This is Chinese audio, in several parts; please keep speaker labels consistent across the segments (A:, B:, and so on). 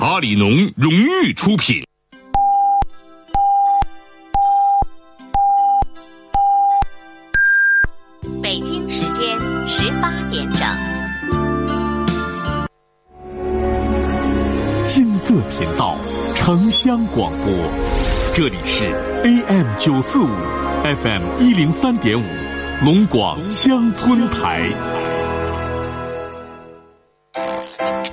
A: 阿里农荣誉出品。
B: 北京时间十八点整。
C: 金色频道，城乡广播，这里是 AM 九四五，FM 一零三点五，龙广乡村台。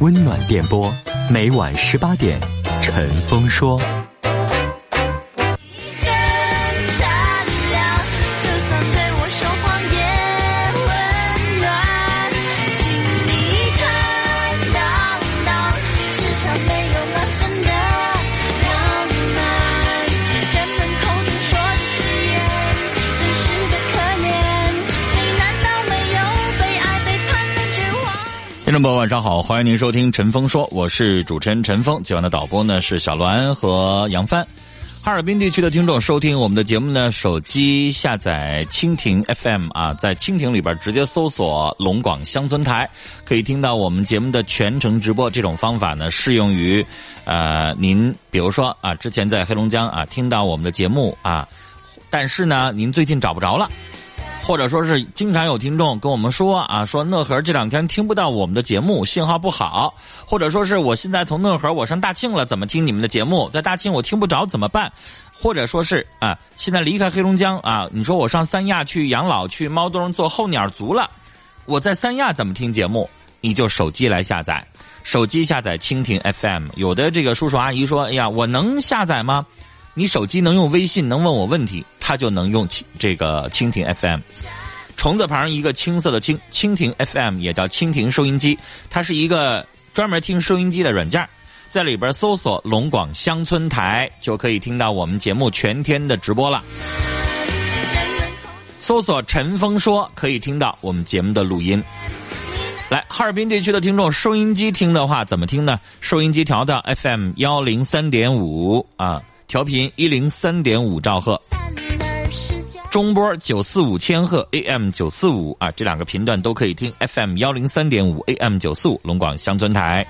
D: 温暖电波，每晚十八点，陈峰说。
E: 听众朋友，晚上好，欢迎您收听《陈峰说》，我是主持人陈峰。今晚的导播呢是小栾和杨帆。哈尔滨地区的听众收听我们的节目呢，手机下载蜻蜓 FM 啊，在蜻蜓里边直接搜索“龙广乡村台”，可以听到我们节目的全程直播。这种方法呢，适用于呃您，比如说啊，之前在黑龙江啊听到我们的节目啊，但是呢，您最近找不着了。或者说是经常有听众跟我们说啊，说讷河这两天听不到我们的节目，信号不好。或者说是我现在从讷河我上大庆了，怎么听你们的节目？在大庆我听不着怎么办？或者说是啊，现在离开黑龙江啊，你说我上三亚去养老去猫冬做候鸟族了，我在三亚怎么听节目？你就手机来下载，手机下载蜻蜓 FM。有的这个叔叔阿姨说，哎呀，我能下载吗？你手机能用微信，能问我问题，他就能用这个蜻蜓 FM，虫子旁一个青色的青，蜻蜓 FM 也叫蜻蜓收音机，它是一个专门听收音机的软件，在里边搜索“龙广乡村台”就可以听到我们节目全天的直播了。搜索“陈峰说”可以听到我们节目的录音。来，哈尔滨地区的听众，收音机听的话怎么听呢？收音机调到 FM 幺零三点五啊。调频一零三点五兆赫，中波九四五千赫，AM 九四五啊，这两个频段都可以听。FM 幺零三点五，AM 九四五，龙广乡村台。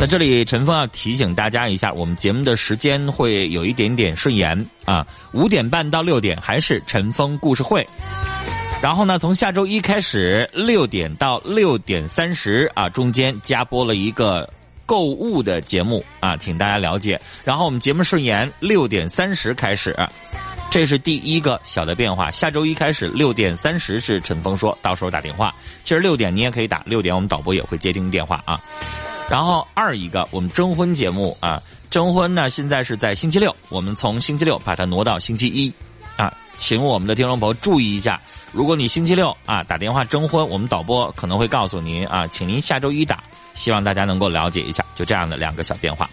E: 那这里陈峰要提醒大家一下，我们节目的时间会有一点点顺延啊，五点半到六点还是陈峰故事会，然后呢，从下周一开始，六点到六点三十啊，中间加播了一个。购物的节目啊，请大家了解。然后我们节目顺延六点三十开始，这是第一个小的变化。下周一开始六点三十是陈峰说，到时候打电话。其实六点你也可以打，六点我们导播也会接听电话啊。然后二一个，我们征婚节目啊，征婚呢现在是在星期六，我们从星期六把它挪到星期一，请我们的听众朋友注意一下，如果你星期六啊打电话征婚，我们导播可能会告诉您啊，请您下周一打。希望大家能够了解一下，就这样的两个小变化。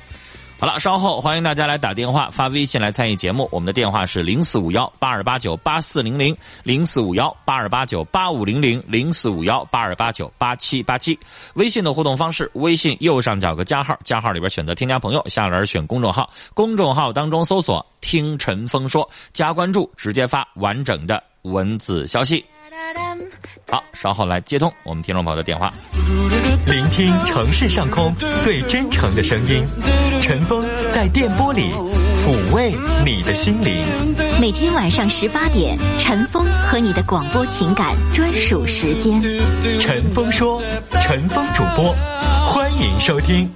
E: 好了，稍后欢迎大家来打电话、发微信来参与节目。我们的电话是零四五幺八二八九八四零零零四五幺八二八九八五零零零四五幺八二八九八七八七。微信的互动方式：微信右上角个加号，加号里边选择添加朋友，下栏选公众号，公众号当中搜索“听陈峰说”，加关注，直接发完整的文字消息。好，稍后来接通我们听众朋友的电话，
D: 聆听城市上空最真诚的声音，陈峰在电波里抚慰你的心灵。
F: 每天晚上十八点，陈峰和你的广播情感专属时间。
D: 陈峰说，陈峰主播，欢迎收听。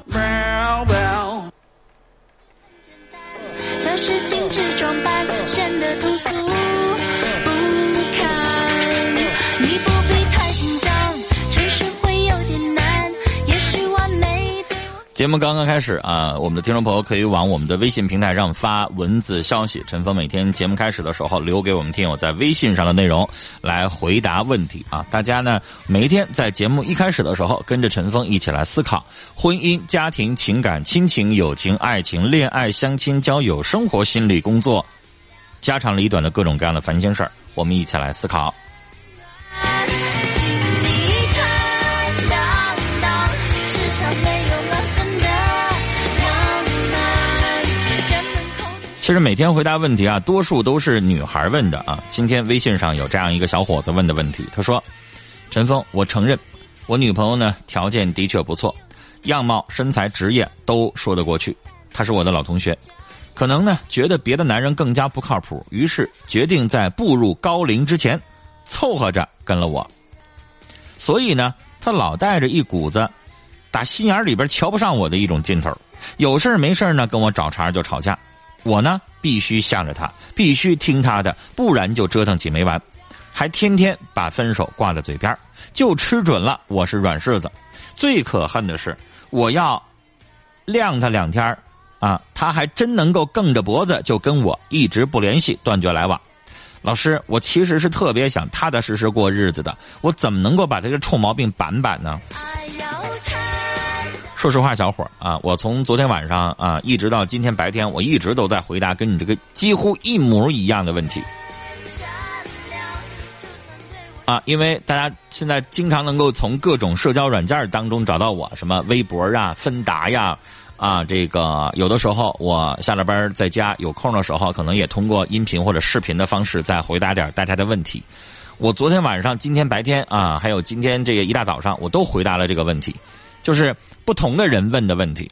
E: 节目刚刚开始啊，我们的听众朋友可以往我们的微信平台上发文字消息。陈峰每天节目开始的时候留给我们听友在微信上的内容来回答问题啊。大家呢每一天在节目一开始的时候跟着陈峰一起来思考婚姻、家庭、情感、亲情、友情、爱情、恋爱、相亲、交友、生活、心理、工作，家长里短的各种各样的烦心事儿，我们一起来思考。其实每天回答问题啊，多数都是女孩问的啊。今天微信上有这样一个小伙子问的问题，他说：“陈峰，我承认，我女朋友呢条件的确不错，样貌、身材、职业都说得过去。她是我的老同学，可能呢觉得别的男人更加不靠谱，于是决定在步入高龄之前，凑合着跟了我。所以呢，她老带着一股子打心眼里边瞧不上我的一种劲头，有事没事呢跟我找茬就吵架。”我呢，必须向着他，必须听他的，不然就折腾起没完，还天天把分手挂在嘴边就吃准了我是软柿子。最可恨的是，我要晾他两天啊，他还真能够梗着脖子就跟我一直不联系，断绝来往。老师，我其实是特别想踏踏实实过日子的，我怎么能够把这个臭毛病板板呢？说实话，小伙儿啊，我从昨天晚上啊一直到今天白天，我一直都在回答跟你这个几乎一模一样的问题啊，因为大家现在经常能够从各种社交软件当中找到我，什么微博啊、芬达呀啊，这个有的时候我下了班在家有空的时候，可能也通过音频或者视频的方式再回答点大家的问题。我昨天晚上、今天白天啊，还有今天这个一大早上，我都回答了这个问题。就是不同的人问的问题，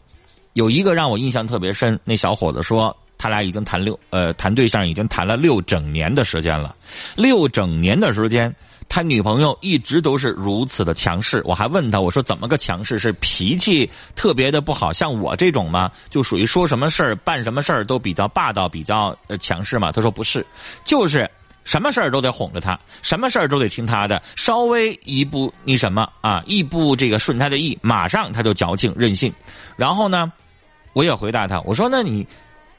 E: 有一个让我印象特别深。那小伙子说，他俩已经谈六呃谈对象，已经谈了六整年的时间了。六整年的时间，他女朋友一直都是如此的强势。我还问他，我说怎么个强势？是脾气特别的不好，像我这种吗？就属于说什么事儿、办什么事儿都比较霸道、比较呃强势嘛？他说不是，就是。什么事儿都得哄着他，什么事儿都得听他的，稍微一不那什么啊，一不这个顺他的意，马上他就矫情任性。然后呢，我也回答他，我说：“那你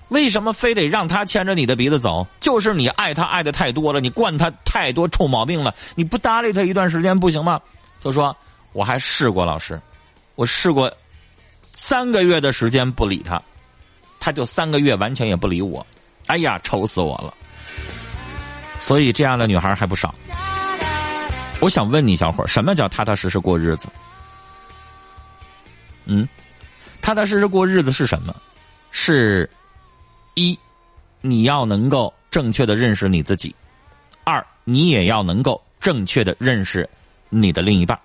E: 为什么非得让他牵着你的鼻子走？就是你爱他爱的太多了，你惯他太多臭毛病了，你不搭理他一段时间不行吗？”他说：“我还试过老师，我试过三个月的时间不理他，他就三个月完全也不理我。哎呀，愁死我了。”所以这样的女孩还不少。我想问你，小伙儿，什么叫踏踏实实过日子？嗯，踏踏实实过日子是什么？是，一，你要能够正确的认识你自己；二，你也要能够正确的认识你的另一半。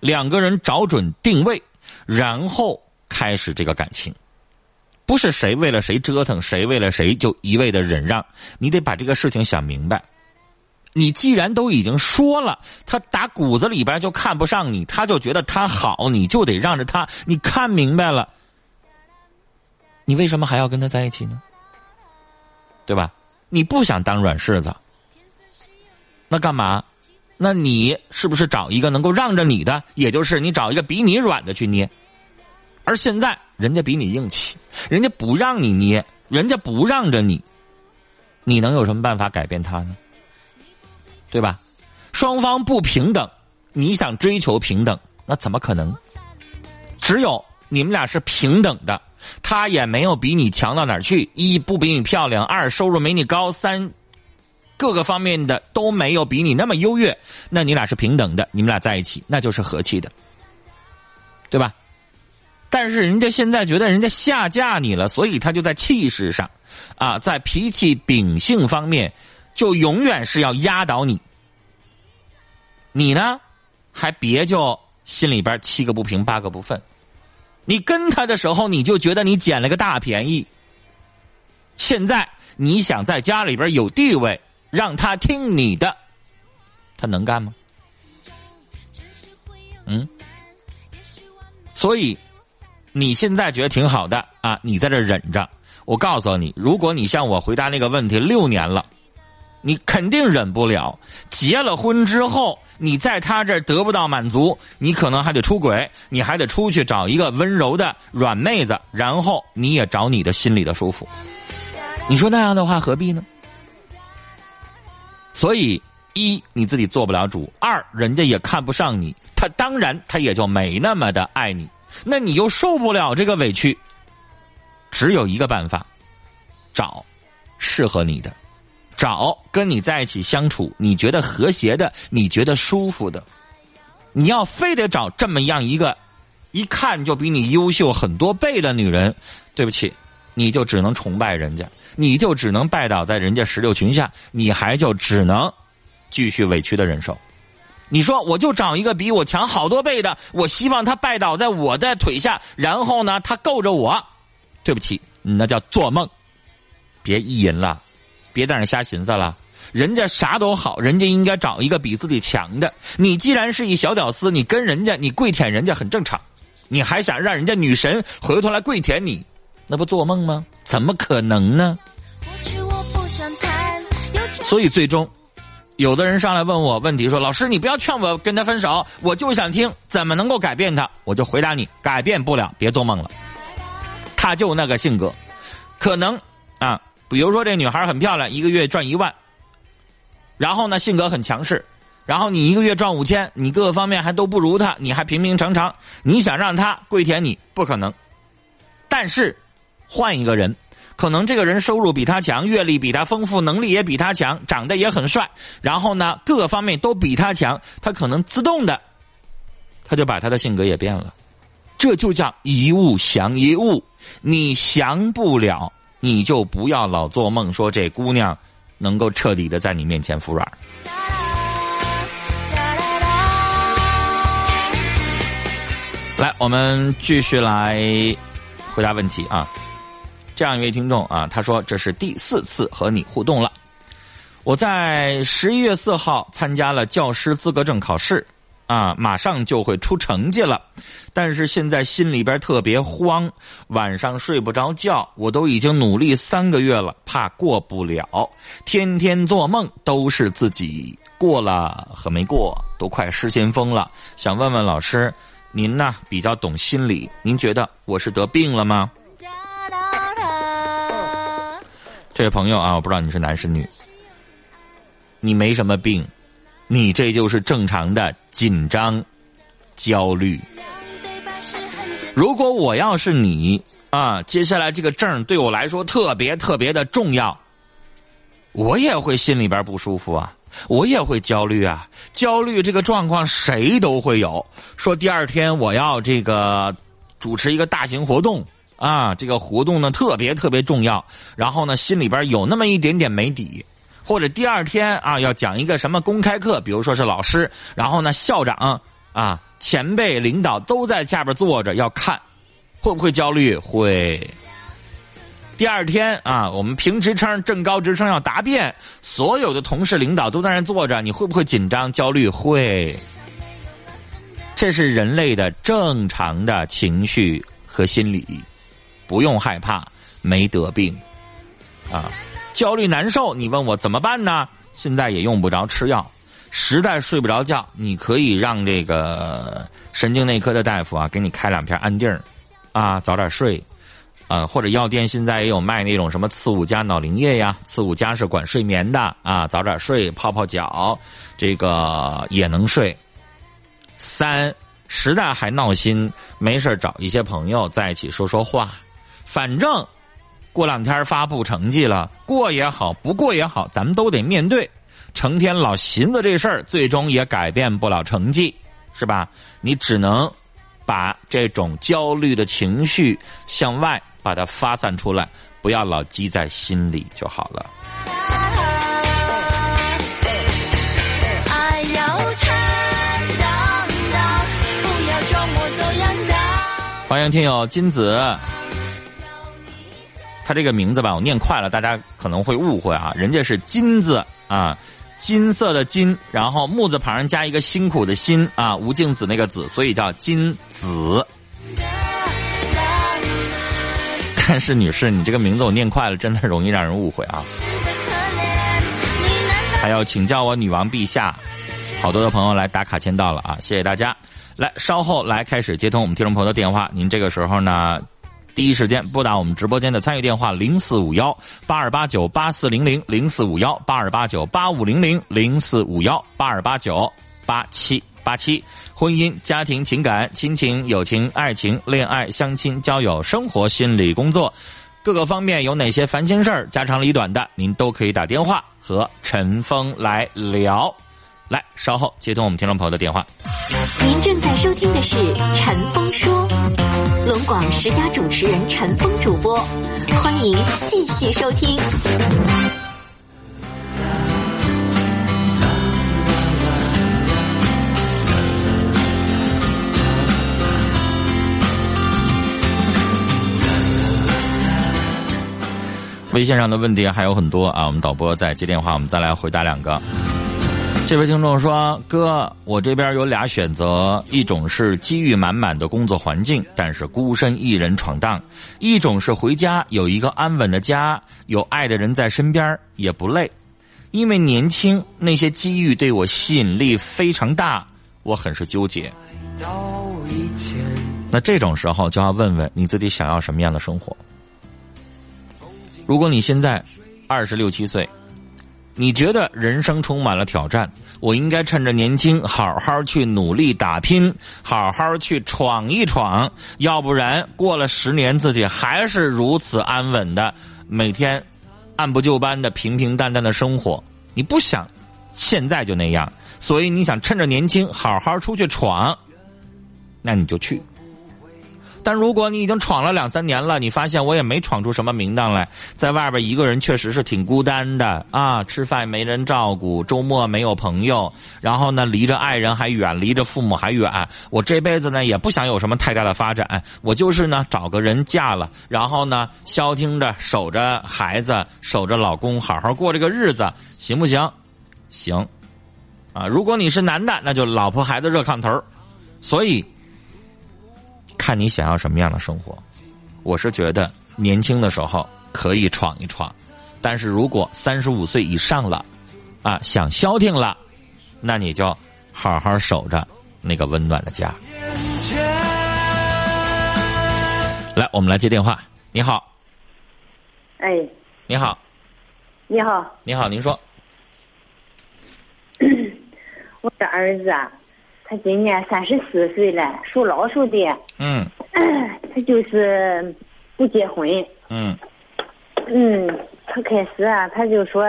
E: 两个人找准定位，然后开始这个感情。不是谁为了谁折腾，谁为了谁就一味的忍让。你得把这个事情想明白。你既然都已经说了，他打骨子里边就看不上你，他就觉得他好，你就得让着他。你看明白了，你为什么还要跟他在一起呢？对吧？你不想当软柿子，那干嘛？那你是不是找一个能够让着你的？也就是你找一个比你软的去捏。而现在，人家比你硬气，人家不让你捏，人家不让着你，你能有什么办法改变他呢？对吧？双方不平等，你想追求平等，那怎么可能？只有你们俩是平等的，他也没有比你强到哪儿去，一不比你漂亮，二收入没你高，三各个方面的都没有比你那么优越，那你俩是平等的，你们俩在一起那就是和气的，对吧？但是人家现在觉得人家下嫁你了，所以他就在气势上，啊，在脾气秉性方面，就永远是要压倒你。你呢，还别就心里边七个不平八个不忿。你跟他的时候，你就觉得你捡了个大便宜。现在你想在家里边有地位，让他听你的，他能干吗？嗯，所以。你现在觉得挺好的啊，你在这忍着，我告诉你，如果你像我回答那个问题六年了，你肯定忍不了。结了婚之后，你在他这得不到满足，你可能还得出轨，你还得出去找一个温柔的软妹子，然后你也找你的心里的舒服。你说那样的话何必呢？所以，一你自己做不了主；二人家也看不上你，他当然他也就没那么的爱你。那你又受不了这个委屈，只有一个办法：找适合你的，找跟你在一起相处你觉得和谐的、你觉得舒服的。你要非得找这么样一个一看就比你优秀很多倍的女人，对不起，你就只能崇拜人家。你就只能拜倒在人家石榴裙下，你还就只能继续委屈的忍受。你说我就找一个比我强好多倍的，我希望他拜倒在我的腿下，然后呢，他够着我。对不起，那叫做梦，别意淫了，别在那瞎寻思了。人家啥都好，人家应该找一个比自己强的。你既然是一小屌丝，你跟人家你跪舔人家很正常，你还想让人家女神回头来跪舔你？那不做梦吗？怎么可能呢？所以最终，有的人上来问我问题，说：“老师，你不要劝我跟他分手，我就想听怎么能够改变他。”我就回答你：改变不了，别做梦了。他就那个性格，可能啊，比如说这女孩很漂亮，一个月赚一万，然后呢性格很强势，然后你一个月赚五千，你各个方面还都不如他，你还平平常常，你想让他跪舔你，不可能。但是。换一个人，可能这个人收入比他强，阅历比他丰富，能力也比他强，长得也很帅，然后呢，各个方面都比他强，他可能自动的，他就把他的性格也变了。这就叫一物降一物，你降不了，你就不要老做梦说这姑娘能够彻底的在你面前服软。来，我们继续来回答问题啊。这样一位听众啊，他说：“这是第四次和你互动了。我在十一月四号参加了教师资格证考试，啊，马上就会出成绩了。但是现在心里边特别慌，晚上睡不着觉。我都已经努力三个月了，怕过不了，天天做梦都是自己过了和没过，都快失心疯了。想问问老师，您呢比较懂心理，您觉得我是得病了吗？”这位朋友啊，我不知道你是男是女，你没什么病，你这就是正常的紧张、焦虑。如果我要是你啊，接下来这个证对我来说特别特别的重要，我也会心里边不舒服啊，我也会焦虑啊。焦虑这个状况谁都会有。说第二天我要这个主持一个大型活动。啊，这个活动呢特别特别重要，然后呢心里边有那么一点点没底，或者第二天啊要讲一个什么公开课，比如说是老师，然后呢校长啊前辈领导都在下边坐着要看，会不会焦虑？会。第二天啊我们评职称正高职称要答辩，所有的同事领导都在那坐着，你会不会紧张焦虑？会。这是人类的正常的情绪和心理。不用害怕，没得病，啊，焦虑难受，你问我怎么办呢？现在也用不着吃药，实在睡不着觉，你可以让这个神经内科的大夫啊给你开两片安定，啊，早点睡，啊，或者药店现在也有卖那种什么刺五加脑灵液呀，刺五加是管睡眠的啊，早点睡，泡泡脚，这个也能睡。三，实在还闹心，没事找一些朋友在一起说说话。反正过两天发布成绩了，过也好，不过也好，咱们都得面对。成天老寻思这事儿，最终也改变不了成绩，是吧？你只能把这种焦虑的情绪向外把它发散出来，不要老积在心里就好了。欢迎听友金子。他这个名字吧，我念快了，大家可能会误会啊。人家是金字啊，金色的金，然后木字旁加一个辛苦的辛啊，吴敬梓那个子，所以叫金子。但是女士，你这个名字我念快了，真的容易让人误会啊。还要请教我女王陛下，好多的朋友来打卡签到了啊，谢谢大家。来，稍后来开始接通我们听众朋友的电话，您这个时候呢，第一时间拨打我们直播间的参与电话零四五幺八二八九八四零零零四五幺八二八九八五零零零四五幺八二八九八七八七。婚姻、家庭、情感、亲情、友情、爱情、恋爱、相亲、交友、生活、心理、工作，各个方面有哪些烦心事儿、家长里短的，您都可以打电话和陈峰来聊。来，稍后接通我们听众朋友的电话。
F: 您正在收听的是《陈峰说》，龙广十佳主持人陈峰主播，欢迎继续收听。
E: 微信上的问题还有很多啊，我们导播在接电话，我们再来回答两个。这位听众说：“哥，我这边有俩选择，一种是机遇满满的工作环境，但是孤身一人闯荡；一种是回家有一个安稳的家，有爱的人在身边，也不累。因为年轻，那些机遇对我吸引力非常大，我很是纠结。那这种时候就要问问你自己想要什么样的生活。如果你现在二十六七岁，你觉得人生充满了挑战，我应该趁着年轻好好去努力打拼，好好去闯一闯，要不然过了十年自己还是如此安稳的每天按部就班的平平淡淡的生活，你不想现在就那样，所以你想趁着年轻好好出去闯，那你就去。但如果你已经闯了两三年了，你发现我也没闯出什么名堂来，在外边一个人确实是挺孤单的啊，吃饭没人照顾，周末没有朋友，然后呢，离着爱人还远，离着父母还远。我这辈子呢也不想有什么太大的发展，我就是呢找个人嫁了，然后呢消停着守着孩子，守着老公，好好过这个日子，行不行？行，啊，如果你是男的，那就老婆孩子热炕头所以。看你想要什么样的生活，我是觉得年轻的时候可以闯一闯，但是如果三十五岁以上了，啊，想消停了，那你就好好守着那个温暖的家。来，我们来接电话。你好，
G: 哎，
E: 你好，
G: 你好，
E: 你好，您说，
G: 我的儿子啊，他今年三十四岁了，属老鼠的。
E: 嗯
G: 他就是不结婚。
E: 嗯
G: 嗯，他开始啊，他就说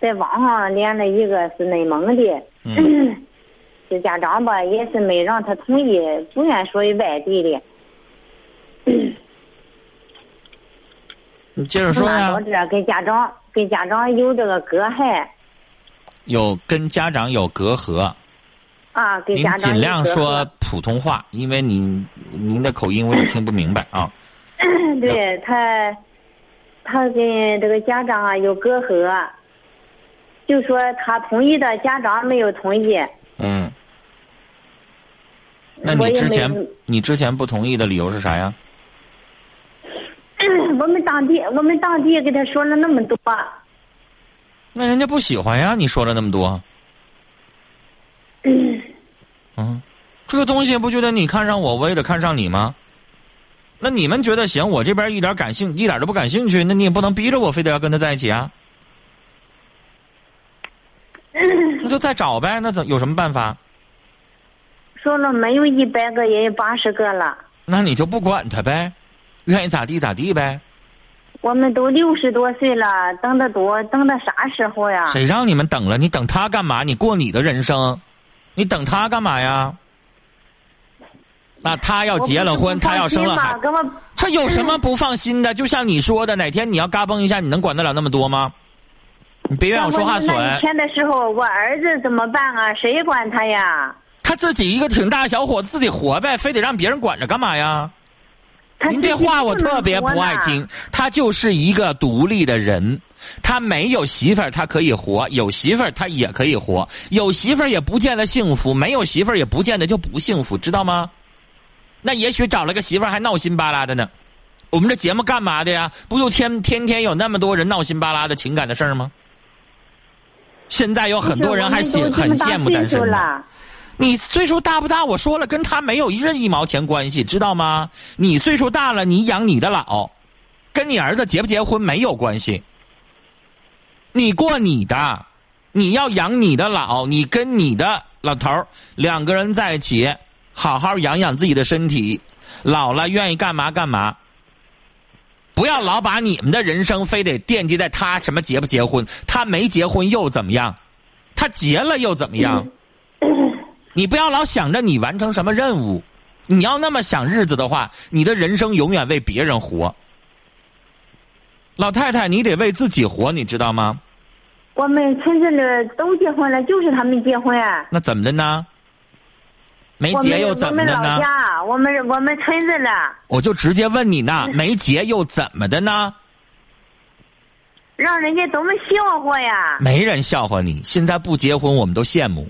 G: 在网上连了一个是内蒙的，
E: 嗯
G: 这家长吧也是没让他同意，不愿属于外地的。
E: 你接着说呀
G: 到。这儿跟家长跟家长有这个隔阂
E: 有跟家长有隔阂，
G: 啊，给
E: 您
G: 家长
E: 尽量说普通话，因为您您的口音我也听不明白啊。
G: 对他，他跟这个家长啊有隔阂，就说他同意的，家长没有同意。
E: 嗯，那你之前你之前不同意的理由是啥呀？
G: 我们当地我们当地给他说了那么多，
E: 那人家不喜欢呀，你说了那么多。嗯，这个东西不觉得你看上我，我也得看上你吗？那你们觉得行，我这边一点感兴一点都不感兴趣，那你也不能逼着我非得要跟他在一起啊。那就再找呗，那怎有什么办法？
G: 说了没有一百个也有八十个了。
E: 那你就不管他呗，愿意咋地咋地呗。
G: 我们都六十多岁了，等的多，等到啥时候呀？
E: 谁让你们等了？你等他干嘛？你过你的人生，你等他干嘛呀？那他要结了婚，他要生了孩，
G: 给我
E: 这有什么不放心的？就像你说的，哪天你要嘎嘣一下，你能管得了那么多吗？你别让我说话损。
G: 那一天的时候，我儿子怎么办啊？谁管他呀？
E: 他自己一个挺大小伙子，自己活呗，非得让别人管着干嘛呀？
G: 他
E: 您这话我特别不爱听。他就是一个独立的人，他没有媳妇儿，他可以活；有媳妇儿，他也可以活；有媳妇儿也不见得幸福，没有媳妇儿也不见得就不幸福，知道吗？那也许找了个媳妇儿还闹心巴拉的呢，我们这节目干嘛的呀？不就天天天有那么多人闹心巴拉的情感的事儿吗？现在有很多人还羡很羡慕单身呢。你岁数大不大？我说了，跟他没有一任一毛钱关系，知道吗？你岁数大了，你养你的老，跟你儿子结不结婚没有关系。你过你的，你要养你的老，你跟你的老头两个人在一起，好好养养自己的身体，老了愿意干嘛干嘛。不要老把你们的人生非得惦记在他什么结不结婚，他没结婚又怎么样？他结了又怎么样？你不要老想着你完成什么任务，你要那么想日子的话，你的人生永远为别人活。老太太，你得为自己活，你知道吗？
G: 我们村子里都结婚了，就是他没结婚。
E: 那怎么的呢？没结又怎么的
G: 我们老
E: 呢？
G: 家，我们我们村子了，
E: 我就直接问你呢，没结又怎么的呢？
G: 让人家多么笑话呀！
E: 没人笑话你。现在不结婚，我们都羡慕。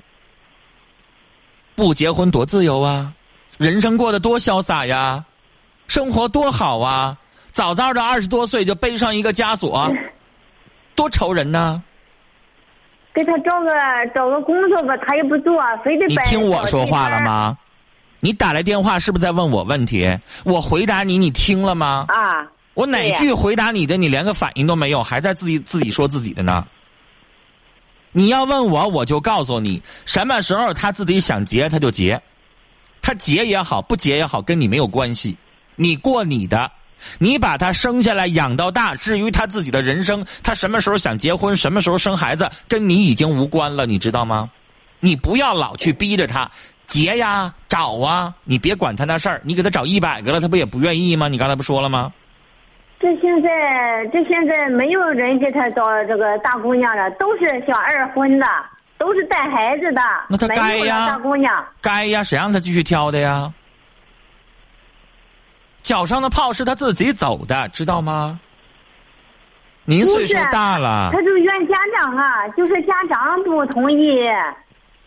E: 不结婚多自由啊，人生过得多潇洒呀，生活多好啊！早早的二十多岁就背上一个枷锁，多愁人呐！
G: 给他找个找个工作吧，他也不做，非得
E: 你听我说话了？吗？你打来电话是不是在问我问题？我回答你，你听了吗？
G: 啊，
E: 我哪句回答你的，你连个反应都没有，还在自己自己说自己的呢？你要问我，我就告诉你，什么时候他自己想结他就结，他结也好，不结也好，跟你没有关系，你过你的，你把他生下来养到大，至于他自己的人生，他什么时候想结婚，什么时候生孩子，跟你已经无关了，你知道吗？你不要老去逼着他结呀、找啊，你别管他那事儿，你给他找一百个了，他不也不愿意吗？你刚才不说了吗？
G: 这现在这现在没有人给他找这个大姑娘了，都是想二婚的，都是带孩子的，
E: 那他该呀
G: 大姑娘。
E: 该呀，谁让他继续挑的呀？脚上的泡是他自己走的，知道吗？您岁数大了
G: 他，就怨家长啊，就是家长不同意。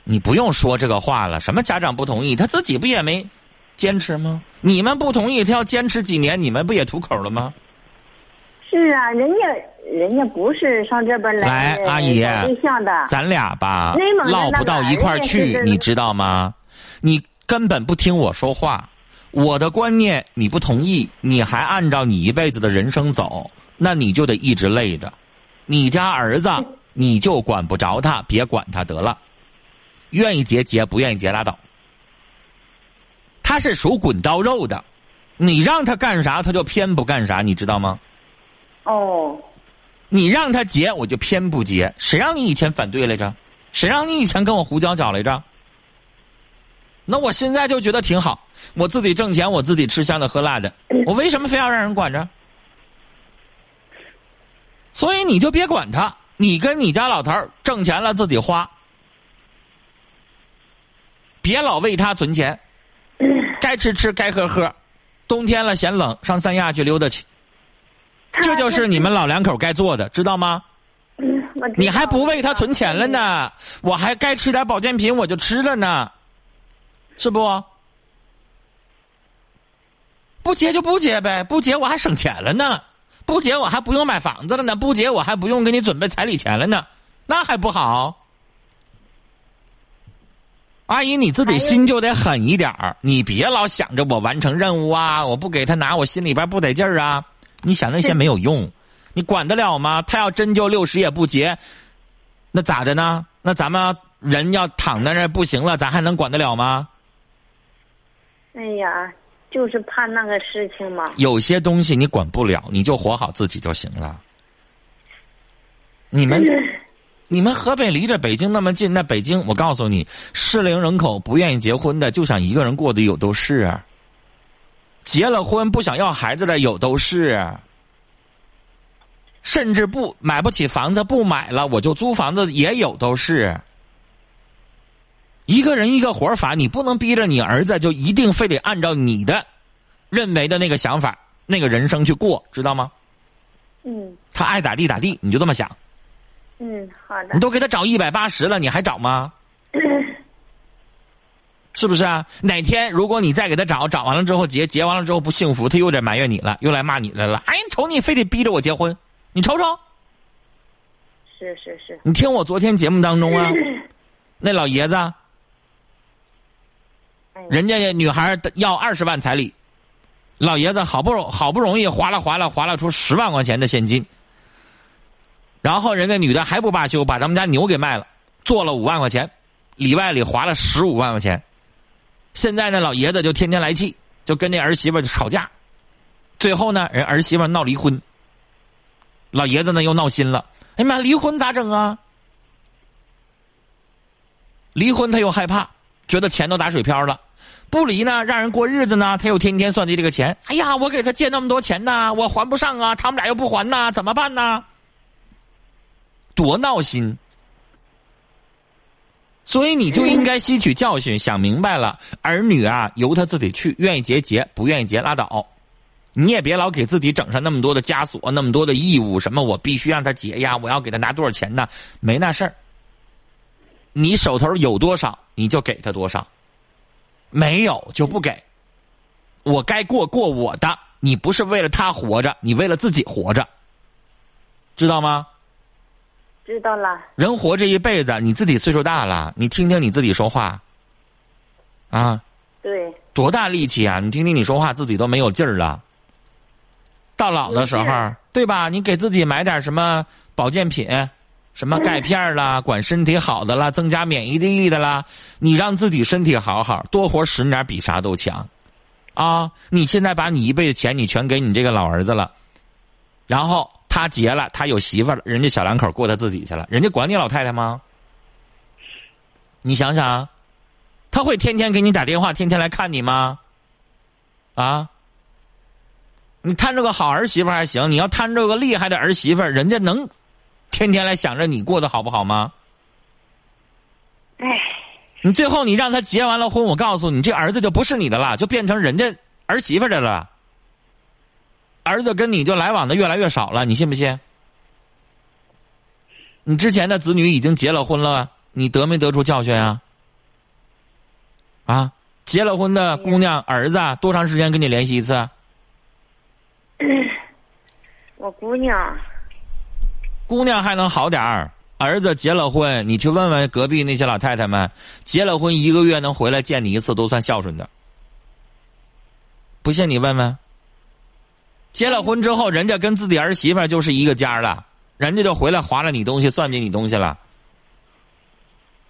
E: 你不用说这个话了。什么家长不同意，他自己不也没坚持吗？你们不同意，他要坚持几年，你们不也吐口了吗？
G: 是啊，人家人家不是上这边
E: 来，
G: 来
E: 阿姨
G: 对象的。
E: 咱俩吧唠不到一块儿去，你知道吗？你根本不听我说话，我的观念你不同意，你还按照你一辈子的人生走，那你就得一直累着。你家儿子你就管不着他，别管他得了，愿意结结，不愿意结拉倒。他是属滚刀肉的，你让他干啥他就偏不干啥，你知道吗？
G: 哦，
E: 你让他结，我就偏不结。谁让你以前反对来着？谁让你以前跟我胡搅搅来着？那我现在就觉得挺好，我自己挣钱，我自己吃香的喝辣的，我为什么非要让人管着？所以你就别管他，你跟你家老头儿挣钱了自己花，别老为他存钱，该吃吃，该喝喝，冬天了嫌冷，上三亚去溜达去。这就是你们老两口该做的，知道吗？你还不为他存钱了？呢，我还该吃点保健品，我就吃了呢，是不？不结就不结呗，不结我还省钱了呢，不结我还不用买房子了呢，不结我还不用给你准备彩礼钱了呢，那还不好？阿姨，你自己心就得狠一点儿，你别老想着我完成任务啊，我不给他拿，我心里边不得劲儿啊。你想那些没有用，你管得了吗？他要真就六十也不结，那咋的呢？那咱们人要躺在那不行了，咱还能管得了吗？
G: 哎呀，就是怕那个事情嘛。
E: 有些东西你管不了，你就活好自己就行了。你们，你们河北离着北京那么近，那北京我告诉你，适龄人口不愿意结婚的，就想一个人过的有都是；结了婚不想要孩子的有都是；甚至不买不起房子不买了，我就租房子也有都是。一个人一个活法，你不能逼着你儿子就一定非得按照你的认为的那个想法、那个人生去过，知道吗？
G: 嗯
E: 他爱咋地咋地，你就这么想。
G: 嗯，好的
E: 你。都给他找一百八十了，你还找吗？是不是啊？哪天如果你再给他找，找完了之后结，结完了之后不幸福，他又得埋怨你了，又来骂你来了。哎，瞅你非得逼着我结婚，你瞅瞅，
G: 是是是，
E: 你听我昨天节目当中啊，那老爷子，人家女孩要二十万彩礼，老爷子好不容好不容易划拉划拉划拉出十万块钱的现金，然后人家女的还不罢休，把咱们家牛给卖了，做了五万块钱，里外里划了十五万块钱。现在呢，老爷子就天天来气，就跟那儿媳妇吵架，最后呢，人儿媳妇闹离婚，老爷子呢又闹心了，哎呀妈，离婚咋整啊？离婚他又害怕，觉得钱都打水漂了；不离呢，让人过日子呢，他又天天算计这个钱。哎呀，我给他借那么多钱呢，我还不上啊，他们俩又不还呐，怎么办呢？多闹心！所以你就应该吸取教训，想明白了，儿女啊由他自己去，愿意结结，不愿意结拉倒。你也别老给自己整上那么多的枷锁，那么多的义务，什么我必须让他结呀，我要给他拿多少钱呢？没那事儿。你手头有多少，你就给他多少，没有就不给。我该过过我的，你不是为了他活着，你为了自己活着，知道吗？
G: 知道了。
E: 人活这一辈子，你自己岁数大了，你听听你自己说话，啊，
G: 对，
E: 多大力气啊！你听听你说话，自己都没有劲儿了。到老的时候对吧？你给自己买点什么保健品，什么钙片啦，管身体好的啦，增加免疫力的啦，你让自己身体好好，多活十年比啥都强，啊！你现在把你一辈子钱你全给你这个老儿子了，然后他结了，他有媳妇了，人家小两口过他自己去了，人家管你老太太吗？你想想，他会天天给你打电话，天天来看你吗？啊？你摊着个好儿媳妇还行，你要摊着个厉害的儿媳妇，人家能天天来想着你过得好不好吗？
G: 哎，
E: 你最后你让他结完了婚，我告诉你，这儿子就不是你的了，就变成人家儿媳妇的了。儿子跟你就来往的越来越少了，你信不信？你之前的子女已经结了婚了，你得没得出教训啊？啊，结了婚的姑娘儿子多长时间跟你联系一次？
G: 我姑娘，
E: 姑娘还能好点儿，儿子结了婚，你去问问隔壁那些老太太们，结了婚一个月能回来见你一次都算孝顺的。不信你问问。结了婚之后，人家跟自己儿媳妇就是一个家了，人家就回来划了你东西，算计你东西了。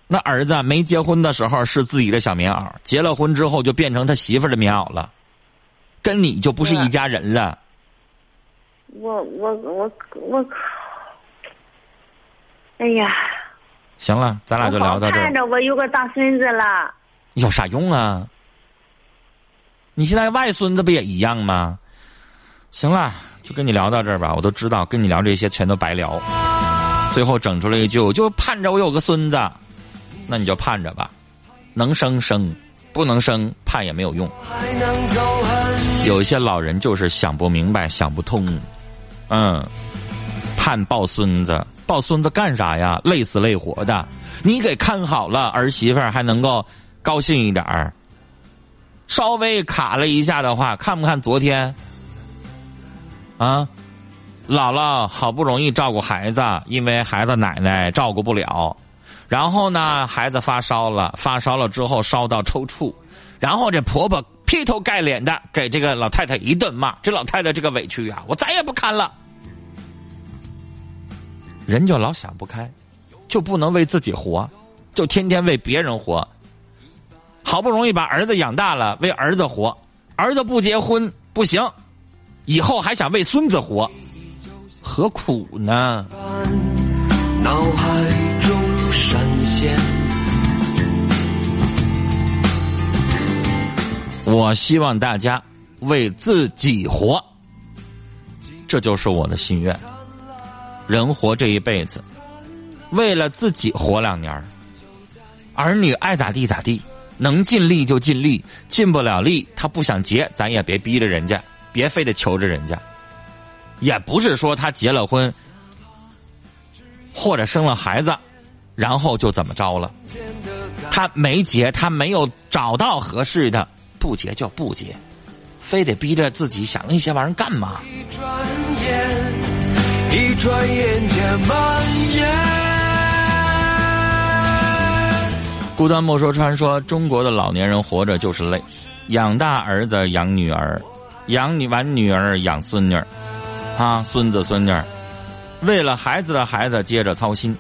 E: 那儿子没结婚的时候是自己的小棉袄，结了婚之后就变成他媳妇的棉袄了，跟你就不是一家人了。
G: 我我我我，哎呀，
E: 行了，咱俩就聊到这儿
G: 看。着我有个大孙子了，
E: 有啥用啊？你现在外孙子不也一样吗？行了，就跟你聊到这儿吧。我都知道，跟你聊这些全都白聊。最后整出来一句，我就盼着我有个孙子，那你就盼着吧，能生生，不能生盼也没有用。有一些老人就是想不明白，想不通，嗯，盼抱孙子，抱孙子干啥呀？累死累活的。你给看好了，儿媳妇还能够高兴一点儿。稍微卡了一下的话，看不看昨天？啊，姥姥好不容易照顾孩子，因为孩子奶奶照顾不了，然后呢，孩子发烧了，发烧了之后烧到抽搐，然后这婆婆劈头盖脸的给这个老太太一顿骂，这老太太这个委屈啊，我再也不看了。人就老想不开，就不能为自己活，就天天为别人活。好不容易把儿子养大了，为儿子活，儿子不结婚不行，以后还想为孙子活，何苦呢？
H: 脑海中闪现。
E: 我希望大家为自己活，这就是我的心愿。人活这一辈子，为了自己活两年儿儿女爱咋地咋地，能尽力就尽力，尽不了力，他不想结，咱也别逼着人家，别非得求着人家。也不是说他结了婚，或者生了孩子，然后就怎么着了。他没结，他没有找到合适的，不结就不结，非得逼着自己想那些玩意儿干嘛？
H: 一转眼，一转眼间蔓延。
E: 孤单莫说川说，中国的老年人活着就是累，养大儿子养女儿，养你完女儿养孙女儿，啊，孙子孙女儿，为了孩子的孩子接着操心。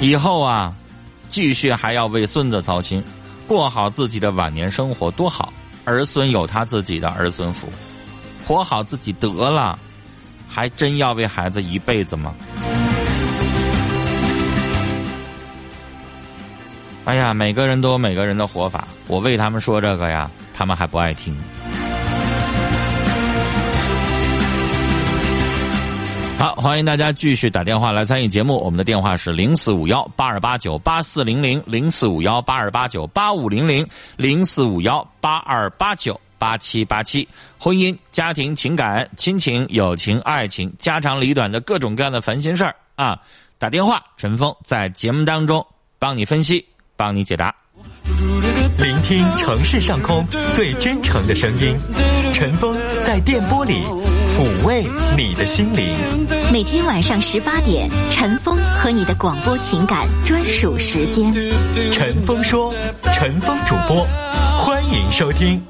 E: 以后啊，继续还要为孙子操心，过好自己的晚年生活多好，儿孙有他自己的儿孙福，活好自己得了，还真要为孩子一辈子吗？哎呀，每个人都有每个人的活法，我为他们说这个呀，他们还不爱听。好，欢迎大家继续打电话来参与节目，我们的电话是零四五幺八二八九八四零零零四五幺八二八九八五零零零四五幺八二八九八七八七，婚姻、家庭、情感、亲情、友情、爱情，家长里短的各种各样的烦心事儿啊，打电话，陈峰在节目当中帮你分析，帮你解答。
D: 聆听城市上空最真诚的声音，陈峰在电波里抚慰你的心灵。
F: 每天晚上十八点，陈峰和你的广播情感专属时间。
D: 陈峰说，陈峰主播，欢迎收听。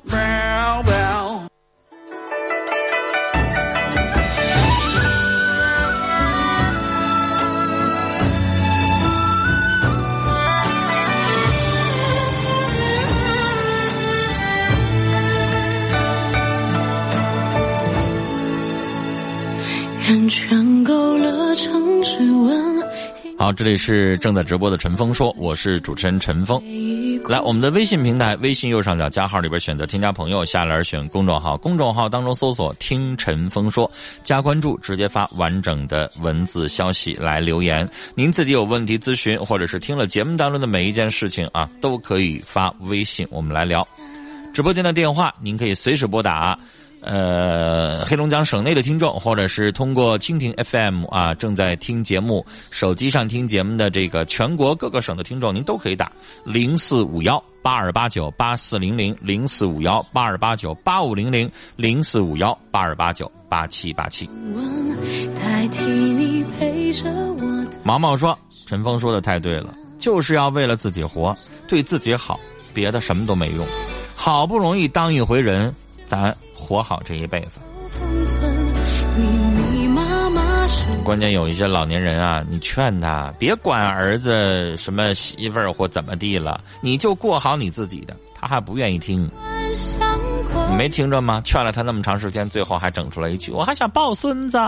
I: 人圈够了城市温。
E: 好，这里是正在直播的陈峰说，我是主持人陈峰。来，我们的微信平台，微信右上角加号里边选择添加朋友，下栏选公众号，公众号当中搜索“听陈峰说”，加关注，直接发完整的文字消息来留言。您自己有问题咨询，或者是听了节目当中的每一件事情啊，都可以发微信，我们来聊。直播间的电话您可以随时拨打。呃，黑龙江省内的听众，或者是通过蜻蜓 FM 啊正在听节目、手机上听节目的这个全国各个省的听众，您都可以打零四五幺八二八九八四零零零四五幺八二八九八五零零零四五幺八二八九八七八七。毛毛说：“陈峰说的太对了，就是要为了自己活，对自己好，别的什么都没用。好不容易当一回人，咱活好这一辈子。关键有一些老年人啊，你劝他别管儿子什么媳妇儿或怎么地了，你就过好你自己的，他还不愿意听。你没听着吗？劝了他那么长时间，最后还整出来一句：“我还想抱孙子。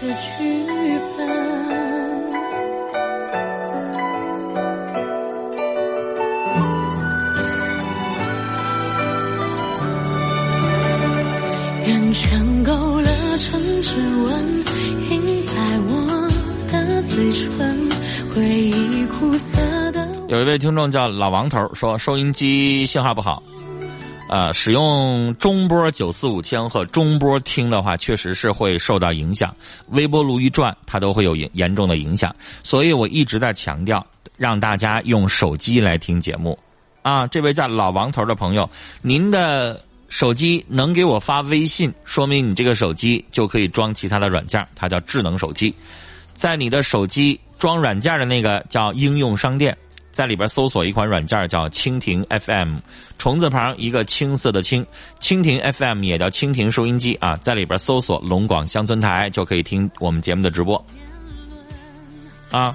I: 这剧本。圆圈勾勒成指纹，印在我的嘴唇，回忆苦涩的。”
E: 有一位听众叫老王头说，收音机信号不好，呃，使用中波九四五千赫中波听的话，确实是会受到影响。微波炉一转，它都会有严严重的影响。所以我一直在强调，让大家用手机来听节目。啊，这位叫老王头的朋友，您的手机能给我发微信，说明你这个手机就可以装其他的软件，它叫智能手机。在你的手机装软件的那个叫应用商店，在里边搜索一款软件叫蜻蜓 FM，虫字旁一个青色的青，蜻蜓 FM 也叫蜻蜓收音机啊，在里边搜索龙广乡村台就可以听我们节目的直播。啊，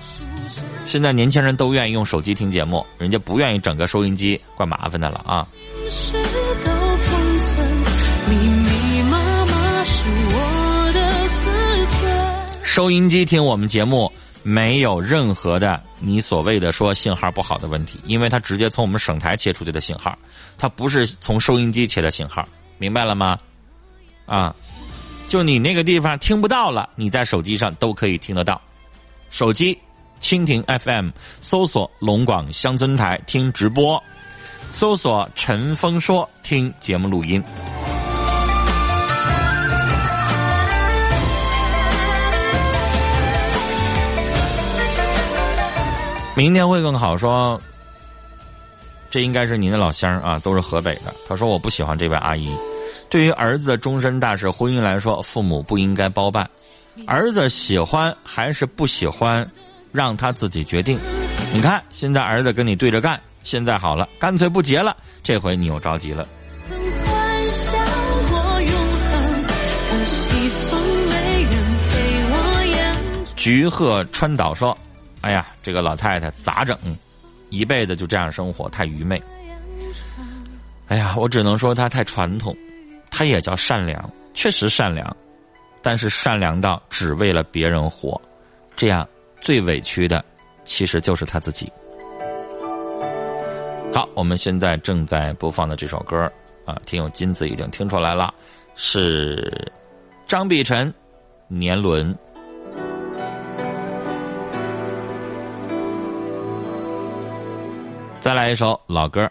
E: 现在年轻人都愿意用手机听节目，人家不愿意整个收音机，怪麻烦的了啊。收音机听我们节目没有任何的你所谓的说信号不好的问题，因为它直接从我们省台切出去的信号，它不是从收音机切的信号，明白了吗？啊，就你那个地方听不到了，你在手机上都可以听得到。手机蜻蜓 FM 搜索龙广乡村台听直播，搜索陈峰说听节目录音。明天会更好说。这应该是您的老乡啊，都是河北的。他说我不喜欢这位阿姨。对于儿子的终身大事婚姻来说，父母不应该包办。儿子喜欢还是不喜欢，让他自己决定。你看，现在儿子跟你对着干，现在好了，干脆不结了。这回你又着急了。
I: 曾幻想过永恒，可惜从没人陪我演。
E: 菊鹤川岛说：“哎呀，这个老太太咋整？一辈子就这样生活，太愚昧。哎呀，我只能说她太传统，她也叫善良，确实善良，但是善良到只为了别人活，这样最委屈的其实就是她自己。”好，我们现在正在播放的这首歌啊，听友金子已经听出来了，是张碧晨《年轮》。再来一首老歌。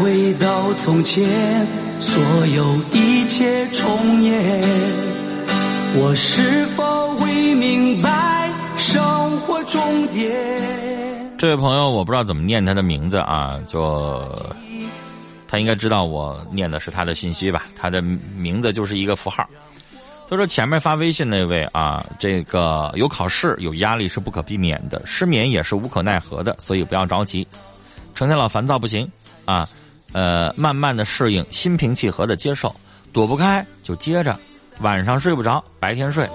H: 回到从前，所有一切重演，我是否会明白生活终点？
E: 这位朋友，我不知道怎么念他的名字啊，就他应该知道我念的是他的信息吧？他的名字就是一个符号。他说前面发微信那位啊，这个有考试有压力是不可避免的，失眠也是无可奈何的，所以不要着急。成天老烦躁不行啊，呃，慢慢的适应，心平气和的接受，躲不开就接着，晚上睡不着，白天睡，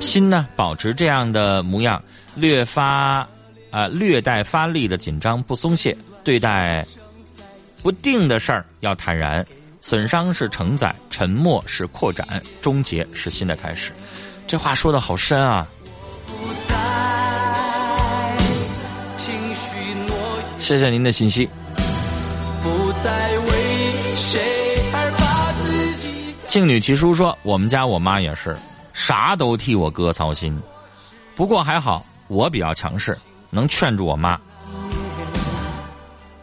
E: 心呢保持这样的模样，略发啊略带发力的紧张不松懈，对待不定的事儿要坦然，损伤是承载，沉默是扩展，终结是新的开始，这话说的好深啊。谢谢您的信息。庆女奇书说：“我们家我妈也是，啥都替我哥操心。不过还好，我比较强势，能劝住我妈。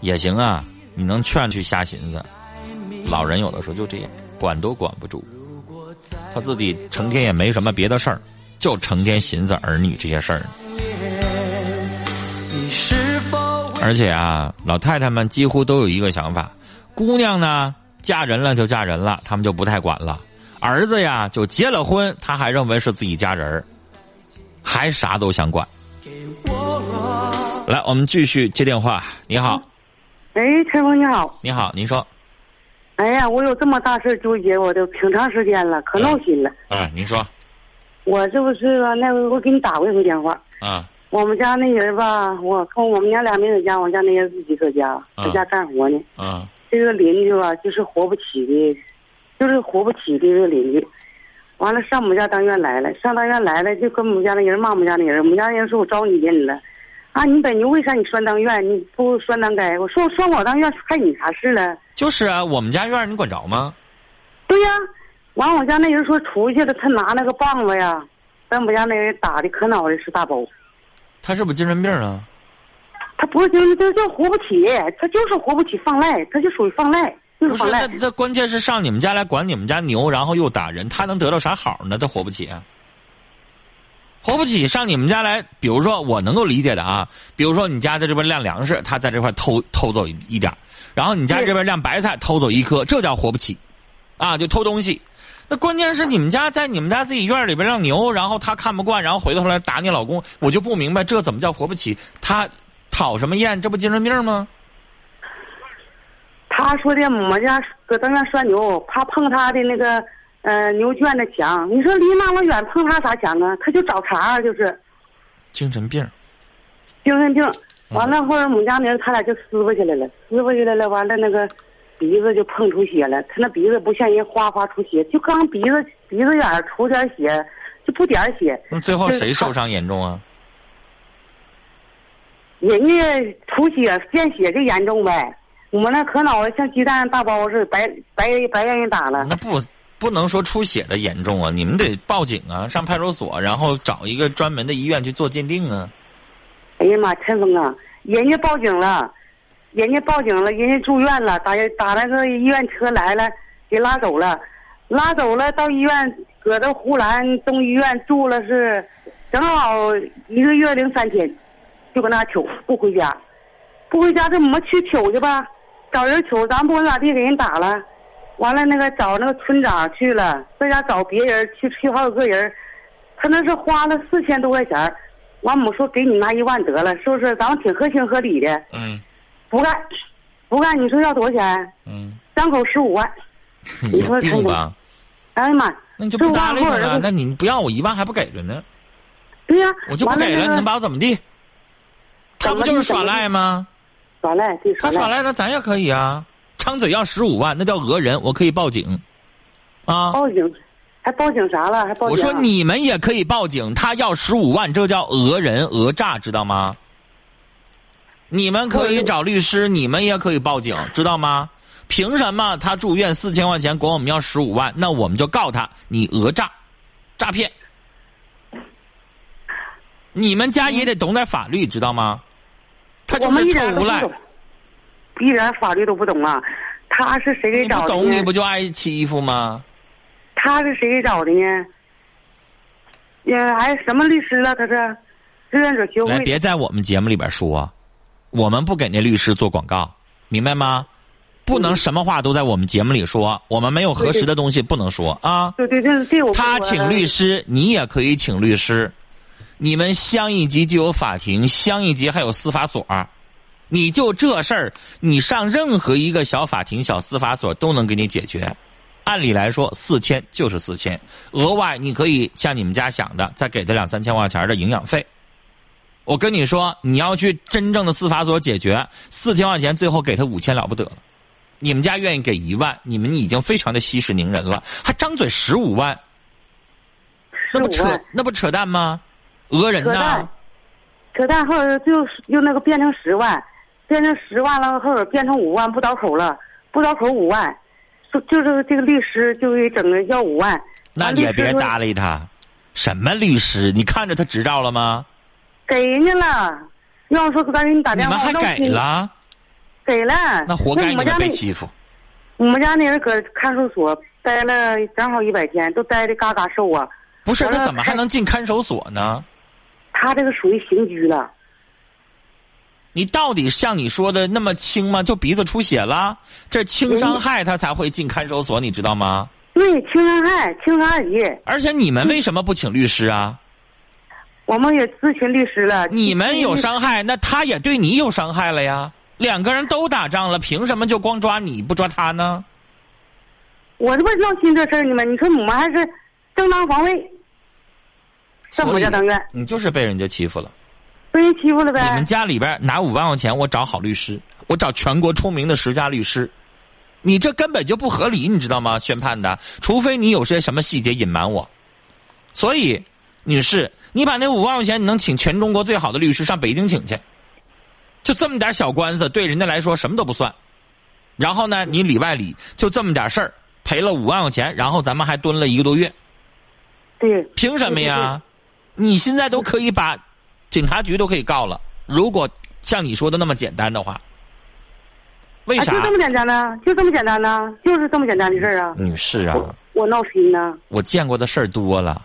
E: 也行啊，你能劝去瞎寻思。老人有的时候就这样，管都管不住。他自己成天也没什么别的事儿，就成天寻思儿女这些事儿。而且啊，老太太们几乎都有一个想法：姑娘呢，嫁人了就嫁人了，他们就不太管了；儿子呀，就结了婚，他还认为是自己家人儿，还啥都想管。来，我们继续接电话。你好，
J: 哎，陈峰你好。
E: 你好，您说。
J: 哎呀，我有这么大事纠结，我都挺长时间了，可闹心了。
E: 哎，您说。
J: 我这不是吧？那回我给你打过一回电话。
E: 啊
J: 我们家那人吧，我跟我们娘俩没在家，我家那人自己搁家，
E: 啊
J: 在家干活呢。
E: 啊
J: 这个邻居吧，就是活不起的，就是活不起的这个邻居。完了，上我们家当院来了，上当院来了，就跟我们家那人骂我们家那人。我们家那人说我招你惹你了，啊，你本牛为啥你拴当院，你不拴当街？我说我拴我当院，害你啥事了？
E: 就是啊，我们家院你管着吗？
J: 对呀，完我家那人说出去了，他拿那个棒子呀，把我们家那人打的可脑袋是大包。
E: 他是不是精神病啊？
J: 他不是就是就叫活不起，他就是活不起放赖，他就属于放赖，就
E: 不是，
J: 是放赖
E: 那。那关键是上你们家来管你们家牛，然后又打人，他能得到啥好呢？他活不起啊，活不起上你们家来，比如说我能够理解的啊，比如说你家在这边晾粮食，他在这块偷偷走一一点然后你家这边晾白菜偷走一颗，这叫活不起，啊，就偷东西。那关键是你们家在你们家自己院里边让牛，然后他看不惯，然后回头来打你老公，我就不明白这怎么叫活不起？他讨什么厌？这不精神病吗？
J: 他说的我们家搁当院拴牛，怕碰他的那个呃牛圈的墙。你说离那么远碰他啥墙啊？他就找茬儿，就是
E: 精神病。
J: 精神病。
E: 嗯
J: 完了后来我们家那人他俩就撕巴起来了，撕巴起来了，完了那个鼻子就碰出血了，他那鼻子不像人哗哗出血，就刚鼻子鼻子眼儿出点血，就不点儿血。
E: 那最后谁受伤严重啊？
J: 人家出血见血就严重呗。我们那可脑袋像鸡蛋大包似的，白白白让人打了。
E: 那不不能说出血的严重啊，你们得报警啊，上派出所，然后找一个专门的医院去做鉴定啊。
J: 哎呀妈，陈峰啊，人家报警了，人家报警了，人家住院了，打打那个医院车来了，给拉走了，拉走了到医院，搁这湖南东医院住了是，正好一个月零三天，就搁那取不回家，不回家这我们去取去吧，找人取，咱不管咋地给人打了，完了那个找那个村长去了，在家找别人去去好几个人，他那是花了四千多块钱完，我们说给你拿一万得了，是不是？咱们挺合情合理的，
E: 嗯
J: 不干，不干，你说要多少钱？
E: 嗯，
J: 张口十五万。你说陈总
E: 病吧？
J: 哎呀妈，
E: 那你就不搭理他了？那你不要我一万还不给了呢？
J: 对呀、
E: 我就不给了，你
J: 完那个
E: 能把我怎么地？他不就是耍赖吗？
J: 耍赖，对耍赖。
E: 他耍赖，那咱也可以啊。张嘴要十五万，那叫讹人，我可以报警。啊，
J: 报警，还报警啥了？还报警？
E: 我说你们也可以报警，他要十五万，这叫讹人讹诈，知道吗？你们可以找律师，你们也可以报警，知道吗？凭什么他住院四千块钱管我们要十五万？那我们就告他你讹诈、诈骗。你们家也得懂点法律，知道吗？他就是臭无赖
J: 一点法律都不懂啊！他是谁给找的
E: 你懂你？不就挨欺负吗？
J: 他是谁给找的呢？也还什么律师了？他是志愿者协
E: 来，
J: 会。
E: 别在我们节目里边说，我们不给那律师做广告，明白吗？不能什么话都在我们节目里说，我们没有核实的东西不能说啊。
J: 对对对，这我
E: 他请律师，你也可以请律师。你们乡一级就有法庭，乡一级还有司法所。你就这事儿，你上任何一个小法庭、小司法所都能给你解决。按理来说，四千就是四千，额外你可以像你们家想的，再给他两三千块钱的营养费。我跟你说，你要去真正的司法所解决，四千块钱最后给他五千了不得了。你们家愿意给一万，你们已经非常的息事宁人了，还张嘴十五万，那不扯那不扯淡吗？讹人呐
J: 扯淡！，扯淡，后来就又那个变成十万，变成十万了，后来变成五万不倒口了，不倒口五万，就就是这个律师就给整个要五万，
E: 那你也别搭理他。什么律师？你看着他执照了吗？
J: 给人家了，要说咱给你打电话，
E: 你们还给了？
J: 给了，
E: 那活该你们
J: 家
E: 被欺负。
J: 我们家那人搁看守所待了正好一百天，都待的嘎嘎瘦啊。
E: 不是他怎么还能进看守所呢？
J: 他这个属于刑拘了，
E: 你到底像你说的那么轻吗？就鼻子出血了，这轻伤害他才会进看守所，你知道吗？
J: 对，轻伤害，轻伤二级。
E: 而且你们为什么不请律师啊？
J: 我们也咨询律师了。
E: 你们有伤害，那他也对你有伤害了呀。两个人都打仗了，凭什么就光抓你不抓他呢？
J: 我这不闹心这事儿呢吗？你说我们还是正当防卫，上我家当院，
E: 你就是被人家欺负了。
J: 被人欺负了呗你
E: 们。家里边拿五万块钱，我找好律师，我找全国出名的十佳律师，你这根本就不合理，你知道吗？宣判的，除非你有些什么细节隐瞒我。所以，女士，你把那五万块钱，你能请全中国最好的律师上北京请去，就这么点小官司，对人家来说什么都不算。然后呢，你里外里就这么点事儿，赔了五万块钱，然后咱们还蹲了一个多月，
J: 对，
E: 凭什么呀？你现在都可以把警察局都可以告了。如果像你说的那么简单的话，为
J: 啊，
E: 啥
J: 就？这么简单呢？就这么简单呢？就是这么简单的事儿啊！
E: 女士啊，
J: 我闹心呢。
E: 我见过的事儿多了。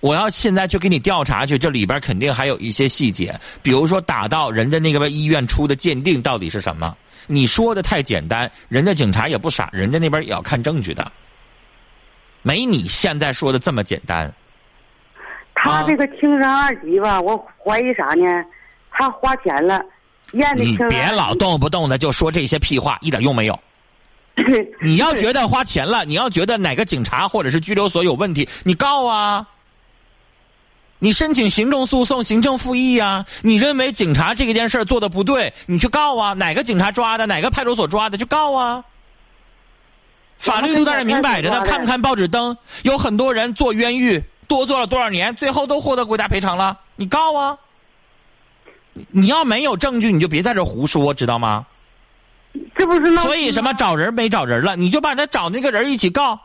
E: 我要现在去给你调查去，这里边肯定还有一些细节，比如说打到人家那个医院出的鉴定到底是什么？你说的太简单，人家警察也不傻，人家那边也要看证据的，没你现在说的这么简单。
J: 他这个轻伤二级吧，我怀疑啥呢？他花钱了，验的
E: 你。别老动不动的就说这些屁话，一点用没有。你要觉得花钱了，你要觉得哪个警察或者是拘留所有问题，你告啊。你申请行政诉讼、行政复议啊、你认为警察这件事儿做的不对，你去告啊！哪个警察抓的，哪个派出所抓的，去告啊！法律都在这明摆着呢，看不看报纸登？有很多人坐冤狱，多做了多少年，最后都获得国家赔偿了。你告啊！你你要没有证据，你就别在这胡说，知道吗？
J: 这不是闹
E: 所以什么找人没找人了，你就把他找那个人一起告。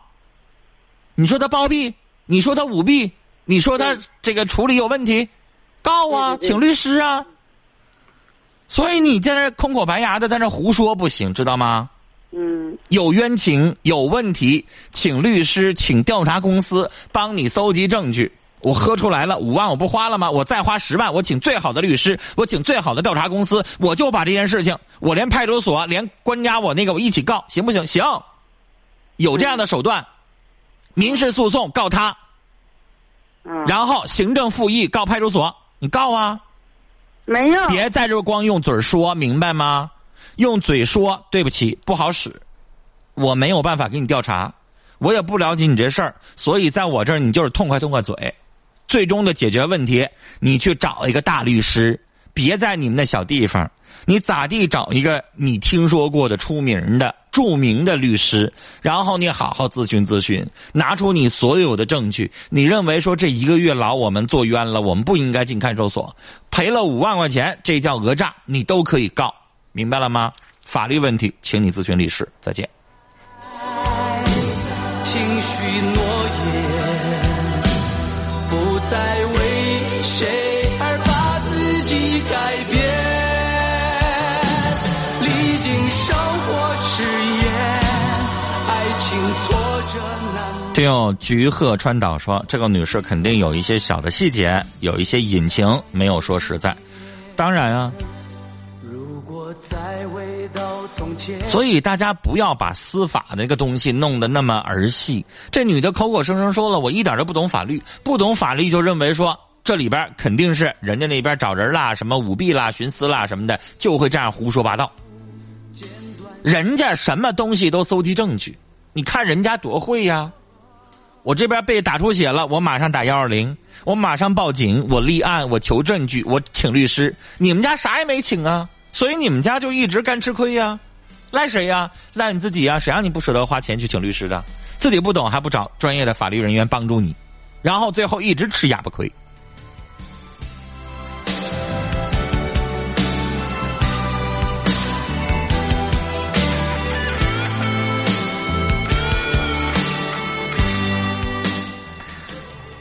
E: 你说他包庇，你说他舞弊，你说他这个处理有问题，告啊，请律师啊。所以你在那空口白牙的在那胡说不行，知道吗？
J: 嗯
E: 有冤情有问题，请律师，请调查公司帮你搜集证据。我喝出来了，五万我不花了吗？我再花十万，我请最好的律师，我请最好的调查公司，我就把这件事情，我连派出所，连官家我那个我一起告，行不行？行，有这样的手段，民事诉讼告他，
J: 嗯，
E: 然后行政复议告派出所，你告啊。
J: 没有，
E: 别在这光用嘴说，明白吗？用嘴说，对不起，不好使，我没有办法给你调查，我也不了解你这事儿，所以在我这儿你就是痛快痛快嘴，最终的解决问题，你去找一个大律师，别在你们那小地方，你咋地找一个你听说过的出名的著名的律师，然后你好好咨询咨询，拿出你所有的证据，你认为说这一个月牢我们坐冤了，我们不应该进看守所，赔了五万块钱，这叫讹诈，你都可以告，明白了吗？法律问题，请你咨询律师。再见。
H: 情绪诺言，不再为谁而把自己改变，历经生活试验，爱情挫折难。
E: 听友菊鹤川岛说，这个女士肯定有一些小的细节，有一些隐情没有说实在。当然啊，所以大家不要把司法那个东西弄得那么儿戏。这女的口口声声说了，我一点都不懂法律，不懂法律就认为说这里边肯定是人家那边找人啦，什么舞弊啦、徇私啦什么的，就会这样胡说八道。人家什么东西都搜集证据，你看人家多会呀！我这边被打出血了，我马上打幺二零，我马上报警，我立案，我求证据，我请律师。你们家啥也没请啊，所以你们家就一直干吃亏呀、赖谁呀？赖你自己呀！谁让你不舍得花钱去请律师的？自己不懂还不找专业的法律人员帮助你，然后最后一直吃哑巴亏。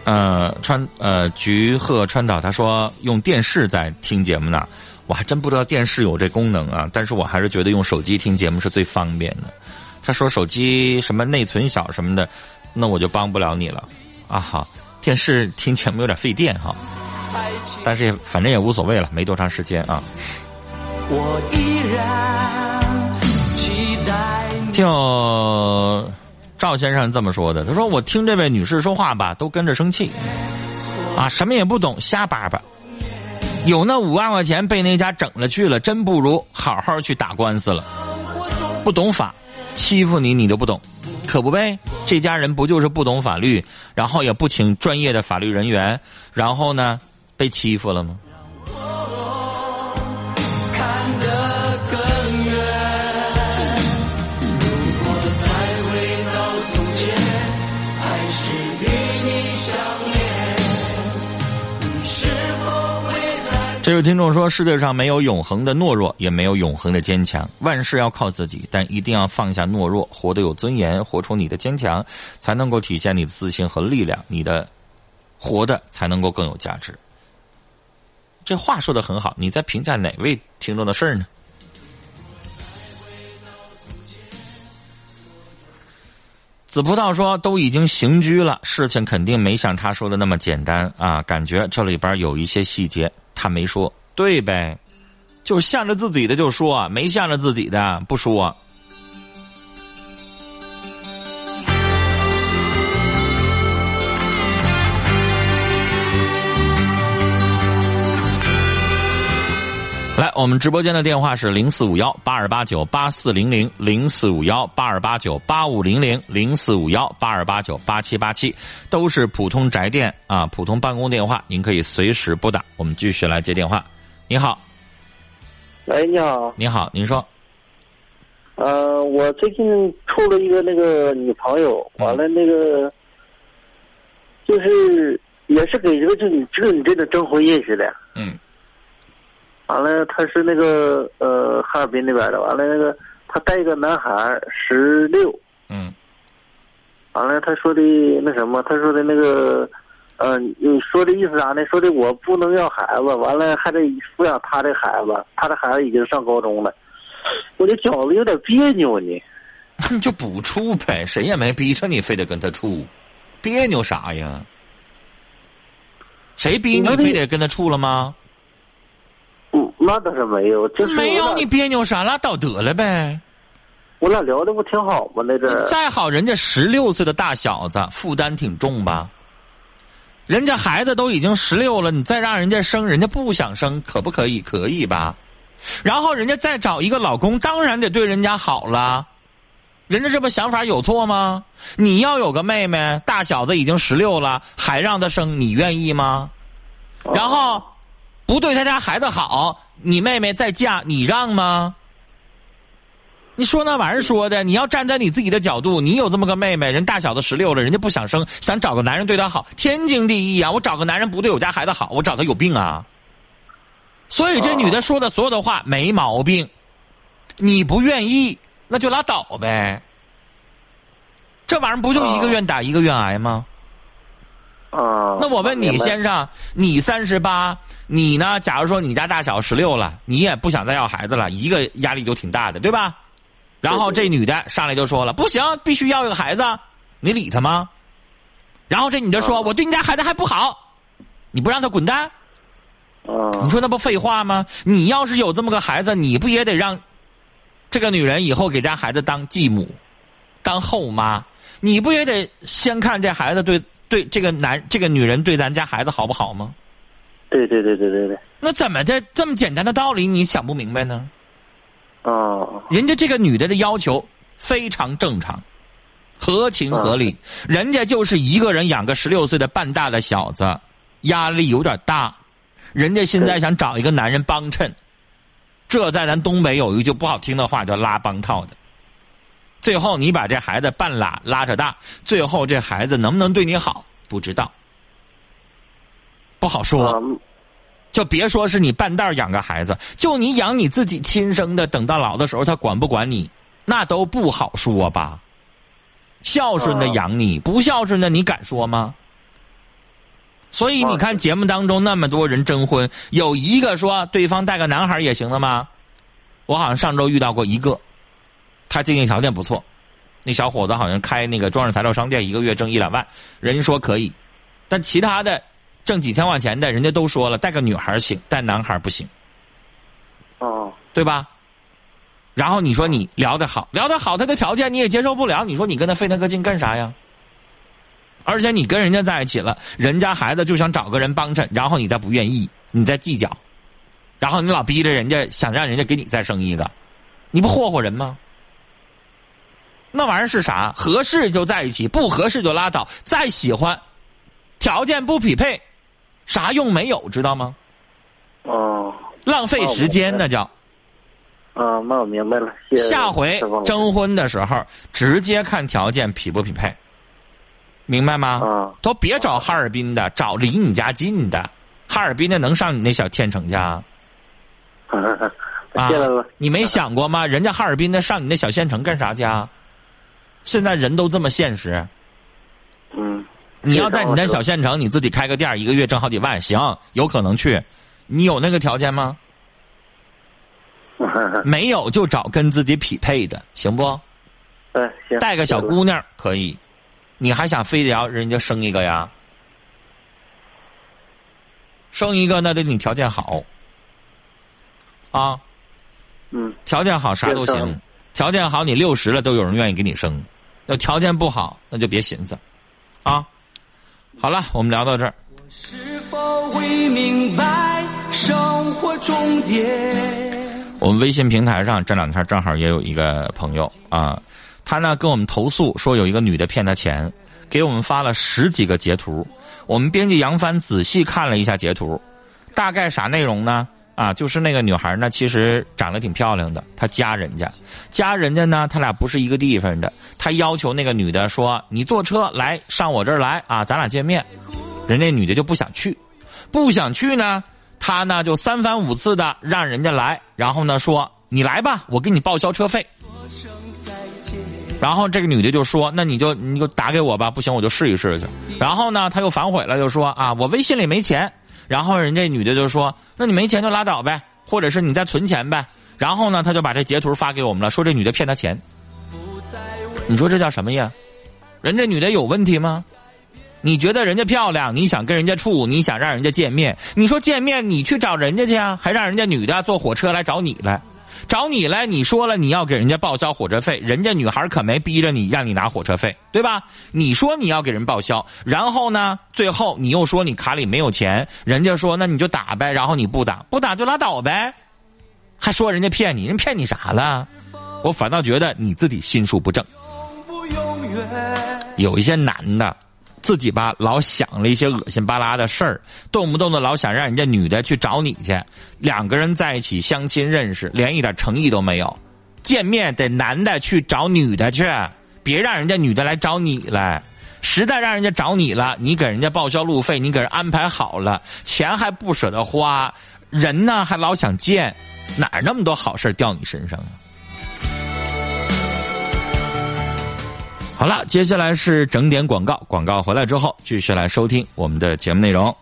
E: 呃，川呃菊鹤川岛他说用电视在听节目呢，我还真不知道电视有这功能啊，但是我还是觉得用手机听节目是最方便的。他说手机什么内存小什么的，那我就帮不了你了啊哈。电视听节目有点费电哈，但是也反正也无所谓了，没多长时间啊。
H: 我依然期待。
E: 听赵先生这么说的，他说我听这位女士说话吧，都跟着生气，啊，什么也不懂，瞎叭叭。有那五万块钱被那家整了去了，真不如好好去打官司了。不懂法，欺负你你都不懂，可不呗？这家人不就是不懂法律，然后也不请专业的法律人员，然后呢被欺负了吗？这位听众说：“世界上没有永恒的懦弱，也没有永恒的坚强。万事要靠自己，但一定要放下懦弱，活得有尊严，活出你的坚强，才能够体现你的自信和力量。你的活的才能够更有价值。”这话说的很好，你在评价哪位听众的事儿呢？紫葡萄说：“都已经刑拘了，事情肯定没像他说的那么简单啊！感觉这里边有一些细节他没说，对呗？就是向着自己的就说，没向着自己的不说。”来，我们直播间的电话是零四五幺八二八九八四零零零四五幺八二八九八五零零零四五幺八二八九八七八七，都是普通宅电啊，普通办公电话，您可以随时拨打。我们继续来接电话。你好，
K: 喂，你好，
E: 你好，您说，
K: 呃，我最近处了一个那个女朋友，完了那个，就是也是给这个就你这个你这个征婚认识的，
E: 嗯，
K: 完了他是那个呃哈尔滨那边的，完了那个他带一个男孩十六，
E: 嗯，
K: 完了他说的那什么，他说的那个，呃，你说的意思啥呢？说的我不能要孩子，完了还得抚养他的孩子，他的孩子已经上高中了，我就觉得有点别扭呢。
E: 你就不处呗，谁也没逼着你非得跟他处，别扭啥呀？谁逼你非得跟他处了吗？
K: 嗯，那倒是没有，就是
E: 没有，你别扭啥？拉倒得了呗。
K: 我俩聊的不挺好吗？那阵儿
E: 再好，人家十六岁的大小子，负担挺重吧？人家孩子都已经十六了，你再让人家生，人家不想生，可不可以？可以吧？然后人家再找一个老公，当然得对人家好了。人家这不想法有错吗？你要有个妹妹，大小子已经十六了，还让她生，你愿意吗？然后不对他家孩子好，你妹妹再嫁，你让吗？你说那玩意儿说的，你要站在你自己的角度，你有这么个妹妹，人大小子十六了，人家不想生，想找个男人对她好，天经地义啊！我找个男人不对我家孩子好，我找他有病啊！所以这女的说的所有的话没毛病，你不愿意那就拉倒呗。这玩意儿不就一个愿打一个愿挨吗？
K: 啊，
E: 那我问你，先生，你三十八，你呢？假如说你家大小十六了，你也不想再要孩子了，一个压力就挺大的，对吧？然后这女的上来就说了，不行，必须要一个孩子，你理她吗？然后这女的说，我对你家孩子还不好，你不让他滚蛋？
K: 啊，
E: 你说那不废话吗？你要是有这么个孩子，你不也得让这个女人以后给家孩子当继母、当后妈？你不也得先看这孩子对对这个男这个女人对咱家孩子好不好吗？
K: 对对对对对对，
E: 那怎么的这么简单的道理你想不明白呢？
K: 哦，
E: 人家这个女的的要求非常正常，合情合理。人家就是一个人养个十六岁的半大的小子，压力有点大。人家现在想找一个男人帮衬，这在咱东北有一句不好听的话叫拉帮套的。最后你把这孩子半拉拉扯大，最后这孩子能不能对你好不知道，不好说。
K: 啊
E: 就别说是你半道养个孩子，就你养你自己亲生的，等到老的时候他管不管你，那都不好说吧。孝顺的养你，不孝顺的你敢说吗？所以你看节目当中那么多人征婚，有一个说对方带个男孩也行的吗？我好像上周遇到过一个，他经济条件不错，那小伙子好像开那个装饰材料商店，一个月挣一两万，人家说可以，但其他的挣几千块钱的，人家都说了，带个女孩行，带男孩不行，
K: 哦，
E: 对吧？然后你说你聊得好，聊得好，他的条件你也接受不了，你说你跟他费那个劲干啥呀？而且你跟人家在一起了，人家孩子就想找个人帮衬，然后你再不愿意，你再计较，然后你老逼着人家想让人家给你再生一个，你不霍霍人吗？那玩意儿是啥？合适就在一起，不合适就拉倒。再喜欢，条件不匹配，啥用没有？知道吗？
K: 哦，
E: 浪费时间那叫。
K: 啊，那我明白了，谢谢。
E: 下回征婚的时候，直接看条件匹不匹配，明白吗？
K: 啊
E: 都别找哈尔滨的，找离你家近的。哈尔滨的能上你那小县城去啊？你没想过吗？人家哈尔滨的上你那小县城干啥去啊？现在人都这么现实。
K: 嗯，
E: 你要在你那小县城，你自己开个店，一个月挣好几万，行，有可能去。你有那个条件吗？没有就找跟自己匹配的，行不？
K: 嗯，行，
E: 带个小姑娘可以，你还想非得要人家生一个呀？生一个那得你条件好啊，
K: 嗯，
E: 条件好啥都行条件好你六十了都有人愿意给你生，要条件不好那就别寻思，啊。好了，我们聊到这儿。
H: 是否会明白，生活终点。
E: 我们微信平台上这两天正好也有一个朋友啊，他呢跟我们投诉说有一个女的骗他钱，给我们发了十几个截图。我们编辑杨帆仔细看了一下截图，大概啥内容呢？啊，就是那个女孩呢，其实长得挺漂亮的，她加人家，加人家呢，他俩不是一个地方的。他要求那个女的说：“你坐车来上我这儿来啊，咱俩见面。”人家女的就不想去，不想去呢，他呢就三番五次的让人家来，然后呢说：“你来吧，我给你报销车费。”然后这个女的就说：“那你就你就打给我吧，不行我就试一试去。”然后呢，他又反悔了，就说：“啊，我微信里没钱。”然后人这女的就说：“那你没钱就拉倒呗，或者是你再存钱呗。”然后呢，他就把这截图发给我们了，说这女的骗他钱。你说这叫什么呀？人这女的有问题吗？你觉得人家漂亮，你想跟人家处，你想让人家见面，你说见面你去找人家去啊，还让人家女的坐火车来找你来，找你来，你说了你要给人家报销火车费，人家女孩可没逼着你让你拿火车费，对吧？你说你要给人报销，然后呢，最后你又说你卡里没有钱，人家说那你就打呗，然后你不打，不打就拉倒呗，还说人家骗你，人骗你啥了？我反倒觉得你自己心术不正。有一些男的，自己吧老想了一些恶心巴拉的事儿，动不动的老想让人家女的去找你去，两个人在一起相亲认识，连一点诚意都没有，见面得男的去找女的去，别让人家女的来找你来。实在让人家找你了，你给人家报销路费，你给人安排好了，钱还不舍得花，人呢还老想见，哪那么多好事掉你身上啊？好了，接下来是整点广告，广告回来之后，继续来收听我们的节目内容。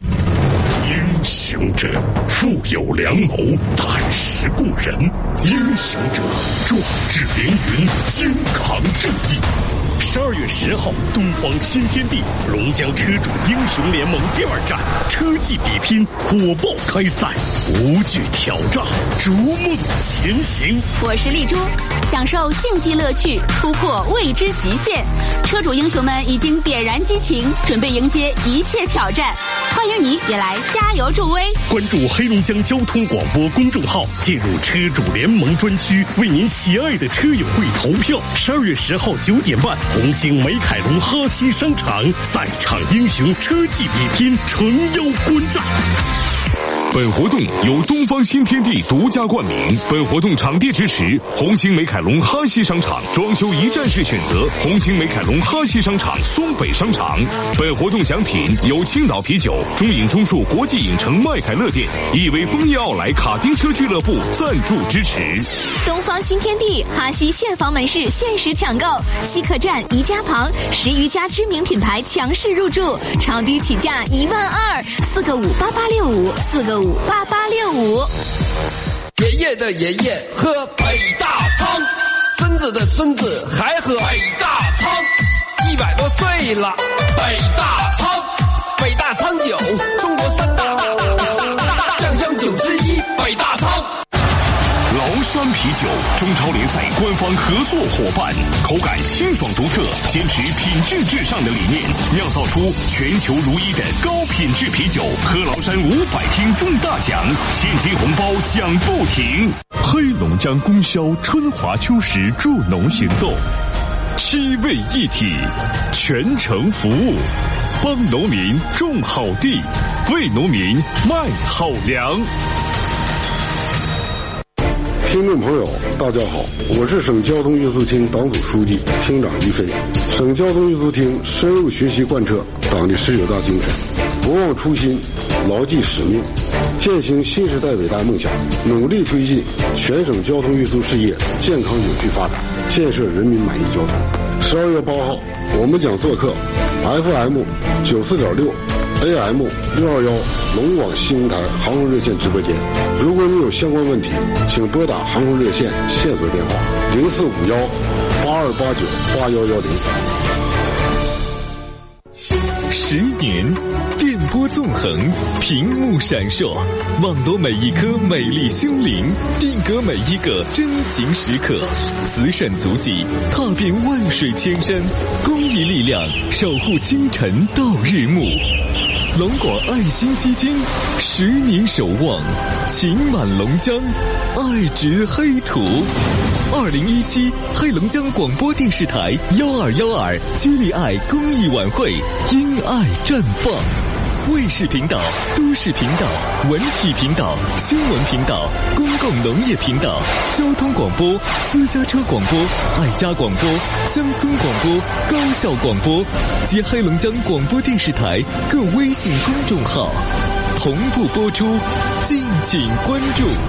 A: 英雄者，富有良谋，胆识过人；英雄者，壮志凌云，肩扛正义。十二月十号，东方新天地龙江车主英雄联盟第二站车技比拼火爆开赛，无惧挑战，逐梦前行。
L: 我是丽珠，享受竞技乐趣，突破未知极限。车主英雄们已经点燃激情，准备迎接一切挑战。欢迎你也来加油助威！
A: 关注黑龙江交通广播公众号，进入车主联盟专区，为您喜爱的车友会投票。十二月十号九点半，红星美凯龙哈西商场赛场英雄车技比拼诚邀观战。本活动由东方新天地独家冠名。本活动场地支持红星美凯龙哈西商场，装修一站式选择红星美凯龙哈西商场松北商场。本活动奖品由青岛啤酒、中影中数国际影城麦凯乐店、亿威枫叶奥莱卡丁车俱乐部赞助支持。
L: 东方新天地哈西现房门市限时抢购，西客站宜家旁十余家知名品牌强势入驻，超低起价一万二，四个五八八六五，四个五八八六五。
M: 爷爷的爷爷喝北大仓，孙子的孙子还喝北大仓，一百多岁了，北大仓，北大仓酒，
A: 山啤酒中超联赛官方合作伙伴，口感清爽独特，坚持品质至上的理念，酿造出全球如一的高品质啤酒。喝崂山五百听中大奖，现金红包奖不停。黑龙江供销春华秋实助农行动，七位一体，全程服务，帮农民种好地，为农民卖好粮。
N: 听众朋友，大家好，我是省交通运输厅党组书记、厅长于飞。省交通运输厅深入学习贯彻党的十九大精神，不忘初心，牢记使命，践行新时代伟大梦想，努力推进全省交通运输事业健康有序发展，建设人民满意交通。十二月八号，我们将做客 FM 九四点六。AM 六二幺龙广新闻台航空热线直播间，如果你有相关问题，请拨打航空热线线索电话零四五幺八二八九八幺幺零。
A: 十年，
O: 波纵横，屏幕闪烁，网罗每一颗美丽心灵，定格每一个真情时刻。慈善足迹踏遍万水千山，公益力量守护清晨到日暮。龙广爱心基金十年守望，情满龙江，爱植黑土。二零一七黑龙江广播电视台幺二幺二接力爱公益晚会，因爱绽放。卫视频道、都市频道、文体频道、新闻频道、公共农业频道、交通广播、私家车广播、爱家广播、乡村广播、高校广播及黑龙江广播电视台各微信公众号同步播出，敬请关注。